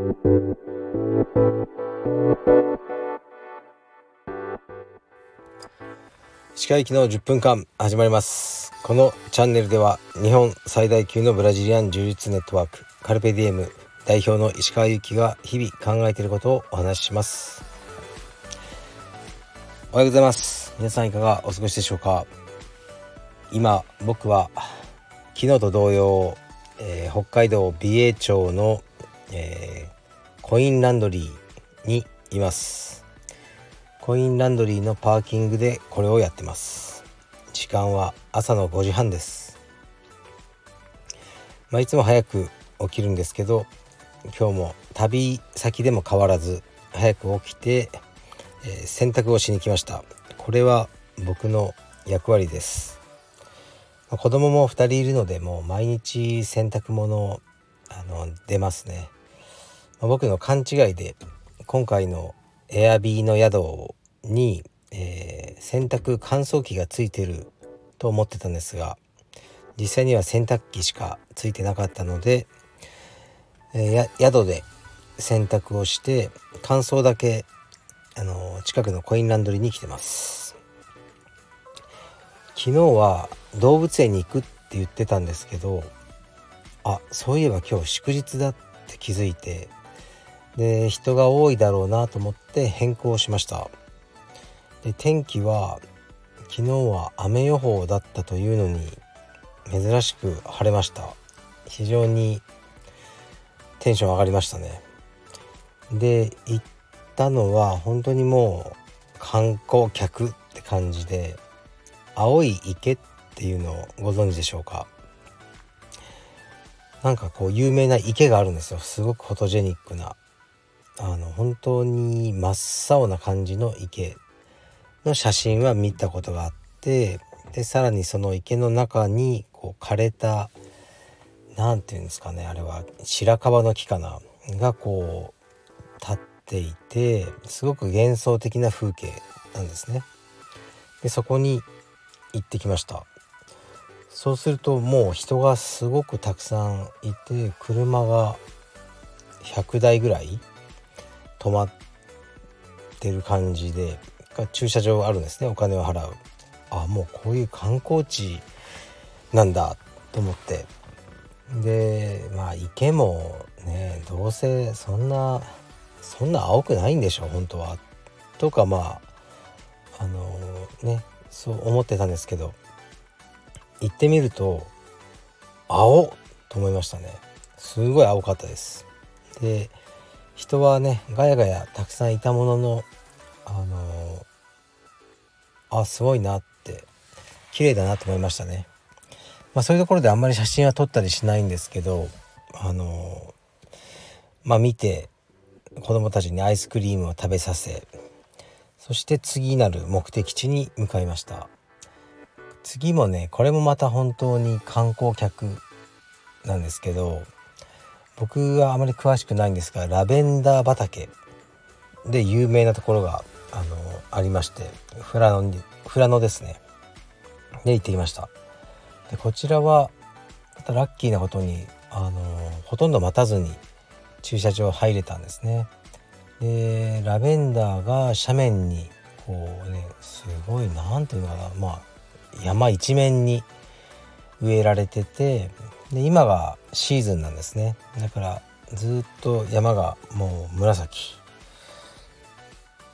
歯科行の10分間始まります。このチャンネルでは日本最大級のブラジリアン柔術ネットワークカルペディエム代表の石川由紀が日々考えていることをお話しします。おはようございます。皆さんいかがお過ごしでしょうか？今僕は昨日と同様、えー、北海道美瑛町の、えー、コインランドリーにいます。コインランドリーのパーキングでこれをやってます。時間は朝の5時半です。まあ、いつも早く起きるんですけど今日も旅先でも変わらず早く起きて、えー、洗濯をしに来ました。これは僕の役割です、子供も2人いるのでもう毎日洗濯物あの出ますね、まあ、僕の勘違いで今回のエアビーの宿に、えー、洗濯乾燥機がついてると思ってたんですが実際には洗濯機しかついてなかったので、えー、宿で洗濯をして乾燥だけあの近くのコインランドリーに来てます。昨日は動物園に行くって言ってたんですけどあそういえば今日祝日だって気づいてで人が多いだろうなと思って変更しました。で天気は昨日は雨予報だったというのに珍しく晴れました。非常にテンション上がりましたね。で行ったのは本当にもう観光客って感じで青い池っていうのをご存知でしょうか？なんかこう有名な池があるんですよ。すごくフォトジェニックな。あの本当に真っ青な感じの池の写真は見たことがあってでさらにその池の中にこう枯れた何て言うんですかねあれは白樺の木かながこう立っていてすごく幻想的な風景なんですね。でそこに行ってきましたそうするともう人がすごくたくさんいて車が100台ぐらい止まってる感じで駐車場あるんですね。お金を払う。あもうこういう観光地なんだと思って。でまあ池もねどうせそんなそんな青くないんでしょ本当は。とかまああのー、ねそう思ってたんですけど行ってみると青と思いましたね。すごい青かったです。で人はねガヤガヤたくさんいたもののあのー、あすごいなって綺麗だなと思いましたね。まあそういうところであんまり写真は撮ったりしないんですけどあのー、まあ見て子供たちにアイスクリームを食べさせそして次なる目的地に向かいました。次もねこれもまた本当に観光客なんですけど僕はあまり詳しくないんですがラベンダー畑で有名なところがあのありまして富良野に富良野ですね。で行ってきました。でこちらはラッキーなことにあのほとんど待たずに駐車場入れたんですね。でラベンダーが斜面にこうねすごい何ていうのかなまあ山一面に植えられててで今がシーズンなんですね。だからずっと山がもう紫。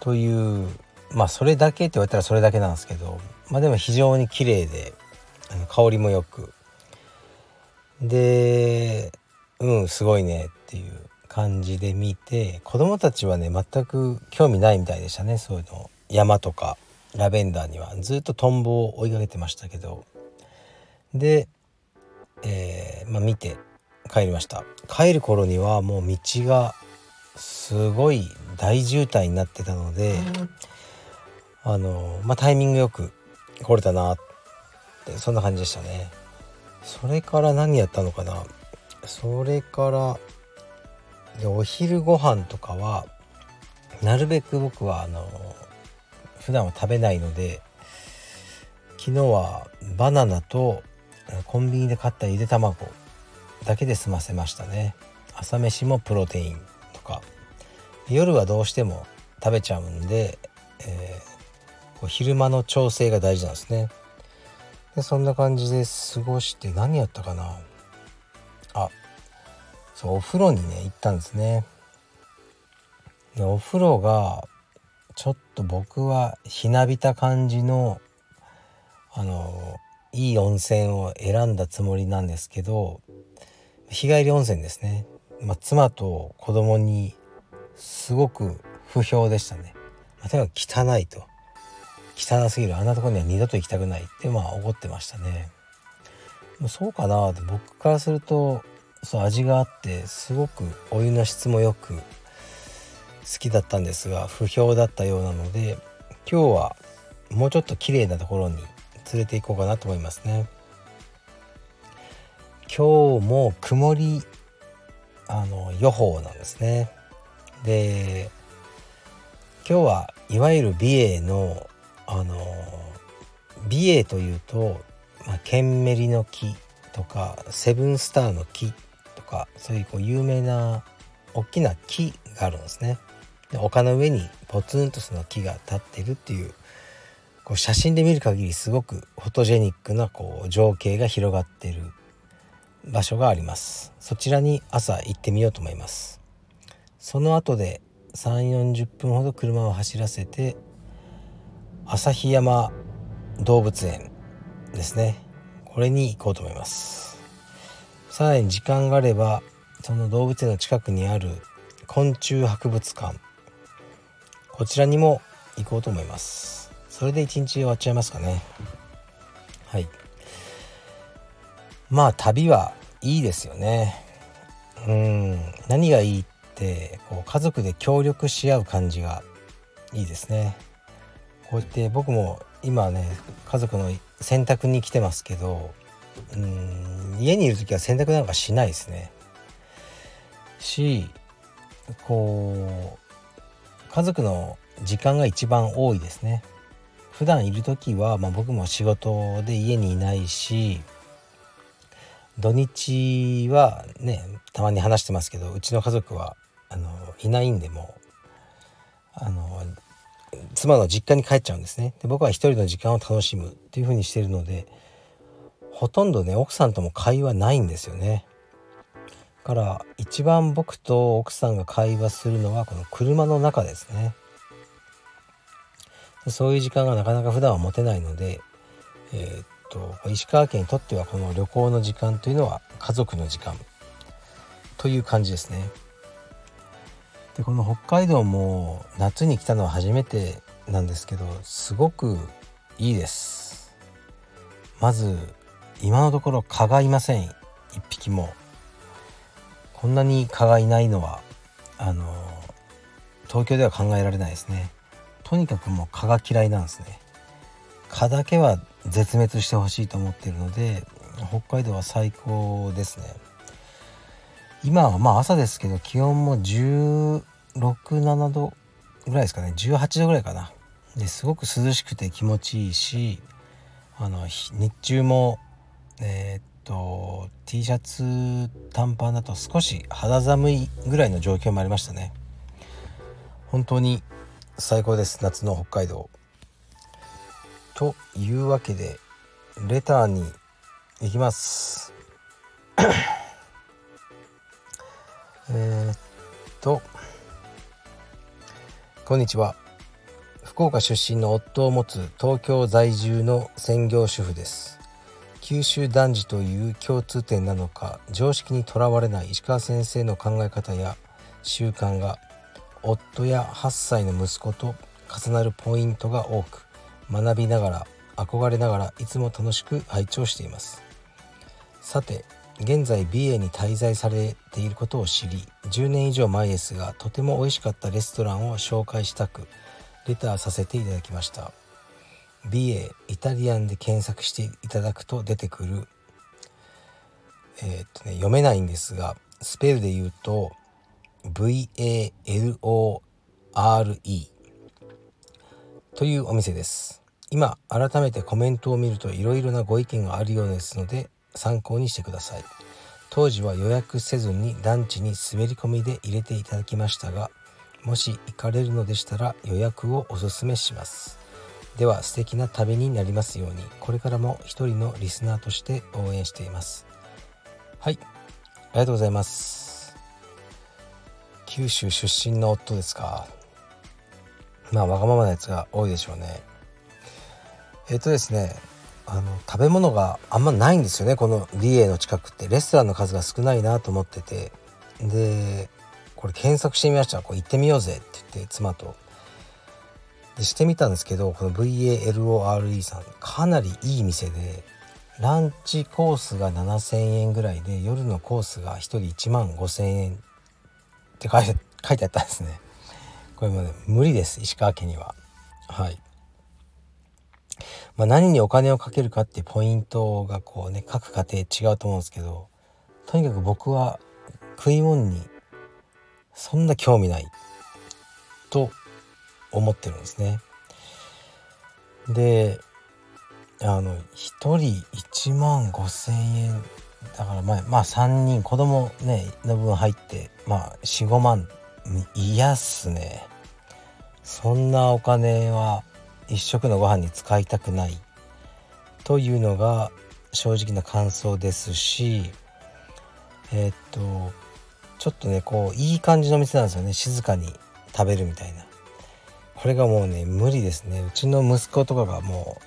というまあそれだけって言われたらそれだけなんですけどまあでも非常に綺麗で香りもよく。でうんすごいねっていう感じで見て子供たちはね全く興味ないみたいでしたね。そういうの山とかラベンダーには。ずっとトンボを追いかけてましたけど。で、えー、まあ、見て帰りました。帰る頃にはもう道がすごい大渋滞になってたので、あのまあ、タイミングよく来れたなってそんな感じでしたね。それから何やったのかな。それからお昼ご飯とかはなるべく僕はあの普段は食べないので昨日はバナナとコンビニで買ったゆで卵だけで済ませましたね。朝飯もプロテインとか。夜はどうしても食べちゃうんで、えー、こう昼間の調整が大事なんですね。でそんな感じで過ごして何やったかな。あそうお風呂にね行ったんですね。でお風呂がちょっと僕はひなびた感じのあのいい温泉を選んだつもりなんですけど日帰り温泉ですね、まあ、妻と子供にすごく不評でしたね、まあ、とにかく汚いと。汚すぎる。あんなとこには二度と行きたくないってまあ怒ってましたね。そうかなって僕からするとそう味があってすごくお湯の質もよく好きだったんですが不評だったようなので今日はもうちょっと綺麗なところに連れて行こうかなと思いますね今日も曇りあの予報なんですねで今日はいわゆる美瑛のあの美瑛というと、まあ、ケンメリの木とかセブンスターの木とかそういうこう有名な大きな木があるんですね。で丘の上にポツンとその木が立ってるっていうこう写真で見る限りすごくフォトジェニックなこう情景が広がってる場所があります。そちらに朝行ってみようと思います。その後で3 4 0分ほど車を走らせて旭山動物園ですね。これに行こうと思います。さらに時間があればその動物園の近くにある昆虫博物館こちらにも行こうと思います。それで一日終わっちゃいますかね。はい。まあ旅はいいですよね。うん。何がいいってこう家族で協力し合う感じがいいですね。こうやって僕も今ね家族の洗濯に来てますけどうん。家にいる時は洗濯なんかしないですね。しこう家族の時間が一番多いですね。普段いる時は、まあ、僕も仕事で家にいないし土日はねたまに話してますけどうちの家族はあのいないんでもあの妻の実家に帰っちゃうんですね。で僕は一人の時間を楽しむっていう風にしてるのでほとんどね奥さんとも会話ないんですよね。から一番僕と奥さんが会話するのはこの車の中ですね。そういう時間がなかなか普段は持てないので、えー、っと石川県にとってはこの旅行の時間というのは家族の時間という感じですね。でこの北海道も夏に来たのは初めてなんですけどすごくいいです。まず今のところ蚊がいません。一匹も。こんなに蚊がいないのはあの東京では考えられないですね。とにかくもう蚊が嫌いなんですね。蚊だけは絶滅してほしいと思っているので北海道は最高ですね。今はまあ朝ですけど気温も1617度ぐらいですかね。18度ぐらいかな。ですごく涼しくて気持ちいいしあの日中もえー、っと T シャツ短パンだと少し肌寒いぐらいの状況もありましたね。本当に最高です。夏の北海道。というわけでレターに行きます。えっとこんにちは。福岡出身の夫を持つ東京在住の専業主婦です。九州男児という共通点なのか常識にとらわれない石川先生の考え方や習慣が夫や8歳の息子と重なるポイントが多く学びながら憧れながらいつも楽しく拝聴しています。さて現在美瑛に滞在されていることを知り10年以上前ですがとても美味しかったレストランを紹介したくレターさせていただきました。美瑛イタリアンで検索していただくと出てくるえー、っとね読めないんですがスペルで言うと VALORE というお店です。今改めてコメントを見るといろいろなご意見があるようですので参考にしてください。当時は予約せずにランチに滑り込みで入れていただきましたがもし行かれるのでしたら予約をおすすめします。では素敵な旅になりますようにこれからも一人のリスナーとして応援しています。はいありがとうございます。九州出身の夫ですか？まあわがままなやつが多いでしょうね。えっ、ー、とですねあの食べ物があんまないんですよね。このリエの近くって。レストランの数が少ないなと思ってて。でこれ検索してみました。これ行ってみようぜって言って妻と。でしてみたんですけどこの VALORE さんかなりいい店でランチコースが7,000円ぐらいで夜のコースが1人1万5,000円。って書いて書いてあったんですね。これもね無理です石川家には。はい。まあ、何にお金をかけるかってポイントがこうね各家庭違うと思うんですけどとにかく僕は食い物にそんな興味ないと思ってるんですね。であの1人1万5,000円だからまあ、まあ、3人子供ねの分入ってまあ45万。嫌っすね。そんなお金は一食のご飯に使いたくない。というのが正直な感想ですしえー、っとちょっとねこういい感じの店なんですよね。静かに食べるみたいな。これがもうね無理ですね。うちの息子とかがも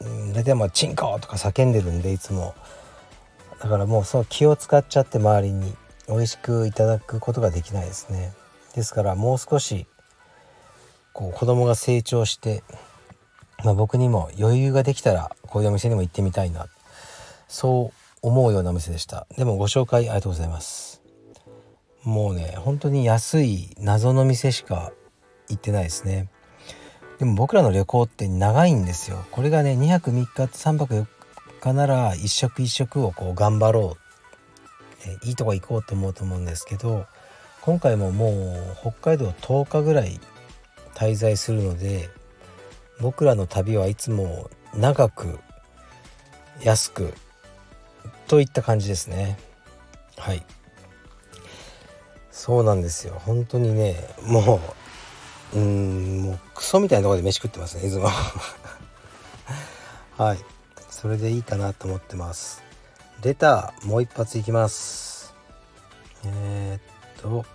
う、うん、大体まあチンコとか叫んでるんでいつも。だからもうその気を使っちゃって周りに美味しくいただくことができないですね。ですからもう少しこう子供が成長して、まあ、僕にも余裕ができたらこういうお店にも行ってみたいな。そう思うようなお店でした。でもご紹介ありがとうございます。もうね本当に安い謎の店しか行ってないですね。でも僕らの旅行って長いんですよ。これがね2泊3日3泊4日なら一食一食をこう頑張ろう、えいいとこ行こうと思うと思うんですけど今回ももう北海道10日ぐらい滞在するので僕らの旅はいつも長く安くといった感じですね。はい。そうなんですよ。本当にねもううんもうクソみたいなとこで飯食ってますねいつも。はい。それでいいかなと思ってます。レターもう一発いきます。えー、っと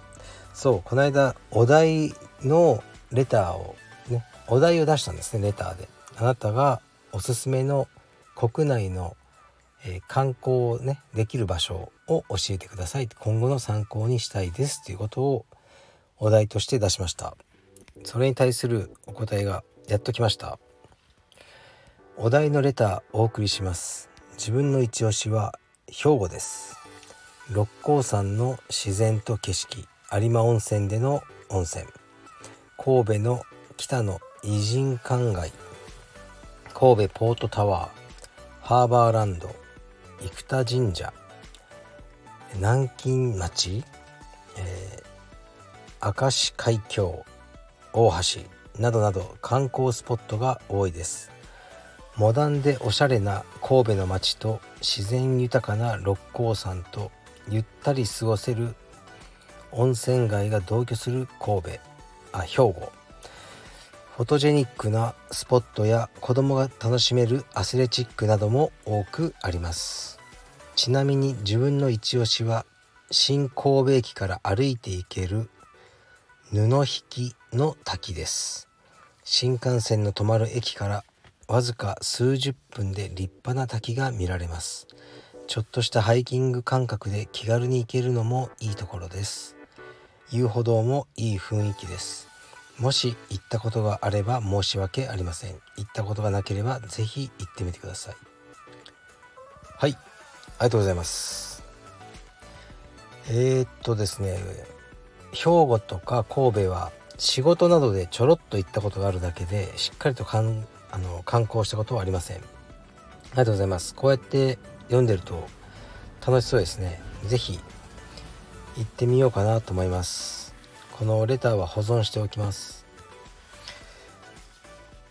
そうこの間お題のレターをねお題を出したんですねレターで。あなたがおすすめの国内の、えー、観光をねできる場所を教えてください。今後の参考にしたいです。ということをお題として出しました。それに対するお答えがやっときました。お題のレターお送りします。自分の一押しは兵庫です。六甲山の自然と景色有馬温泉での温泉。神戸の北の偉人館街。神戸ポートタワーハーバーランド生田神社。南京町、えー、明石海峡大橋などなど観光スポットが多いです。モダンでおしゃれな神戸の街と自然豊かな六甲山とゆったり過ごせる温泉街が同居する神戸。あ兵庫。フォトジェニックなスポットや子供が楽しめるアスレチックなども多くあります。ちなみに自分の一押しは新神戸駅から歩いて行ける布引の滝です。新幹線の止まる駅からわずか数十分で立派な滝が見られます。ちょっとしたハイキング感覚で気軽に行けるのもいいところです。遊歩道もいい雰囲気です。もし行ったことがあれば申し訳ありません。行ったことがなければ是非行ってみてください。はい。ありがとうございます。えー、っとですね。兵庫とか神戸は仕事などでちょろっと行ったことがあるだけでしっかりとかんあの観光したことはありません。ありがとうございます。こうやって読んでると楽しそうですね。是非行ってみようかなと思います。このレターは保存しておきます。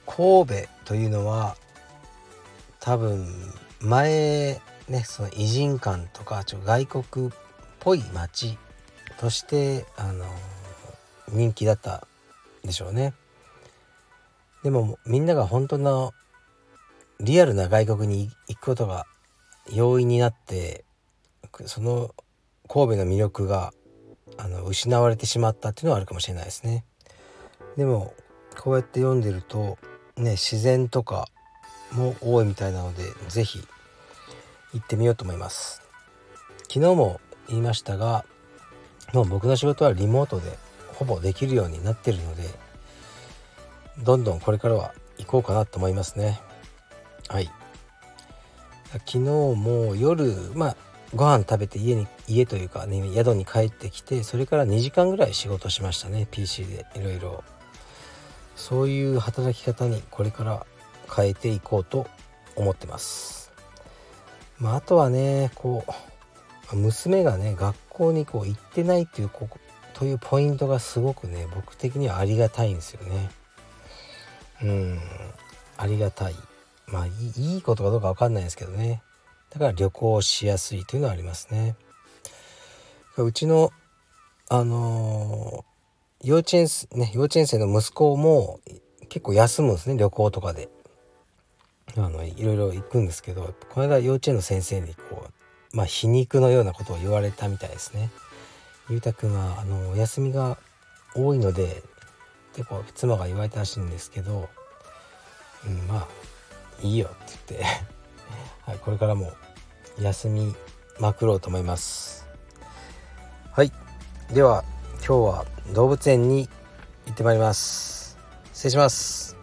神戸というのは多分前ねその偉人館とかちょ外国っぽい街としてあの人気だったでしょうね。でもみんなが本当のリアルな外国に行くことが容易になってその神戸の魅力があの失われてしまったっていうのはあるかもしれないですね。でもこうやって読んでるとね自然とかも多いみたいなので是非行ってみようと思います。昨日も言いましたがもう僕の仕事はリモートでほぼできるようになってるのでどんどんこれからは行こうかなと思いますね。はい。昨日も夜まあご飯食べて家に家というかね宿に帰ってきてそれから2時間ぐらい仕事しましたね PC でいろいろ。そういう働き方にこれから変えていこうと思ってます。まああとはねこう娘がね学校にこう行ってないっていうこというポイントがすごくね僕的にはありがたいんですよね。うん。ありがたい。まあいいことかどうか分かんないですけどね。だから旅行しやすいというのはありますね。うちのあのー、幼稚園ね幼稚園生の息子も結構休むんですね旅行とかで。あのいろいろ行くんですけどこの間幼稚園の先生にこうまあ皮肉のようなことを言われたみたいですね。ゆうたくんはあのお休みが多いので結構妻が言われたらしいんですけど、うん、まあいいよって言って はい、これからも休みまくろうと思います。はいでは今日は動物園に行ってまいります。失礼します。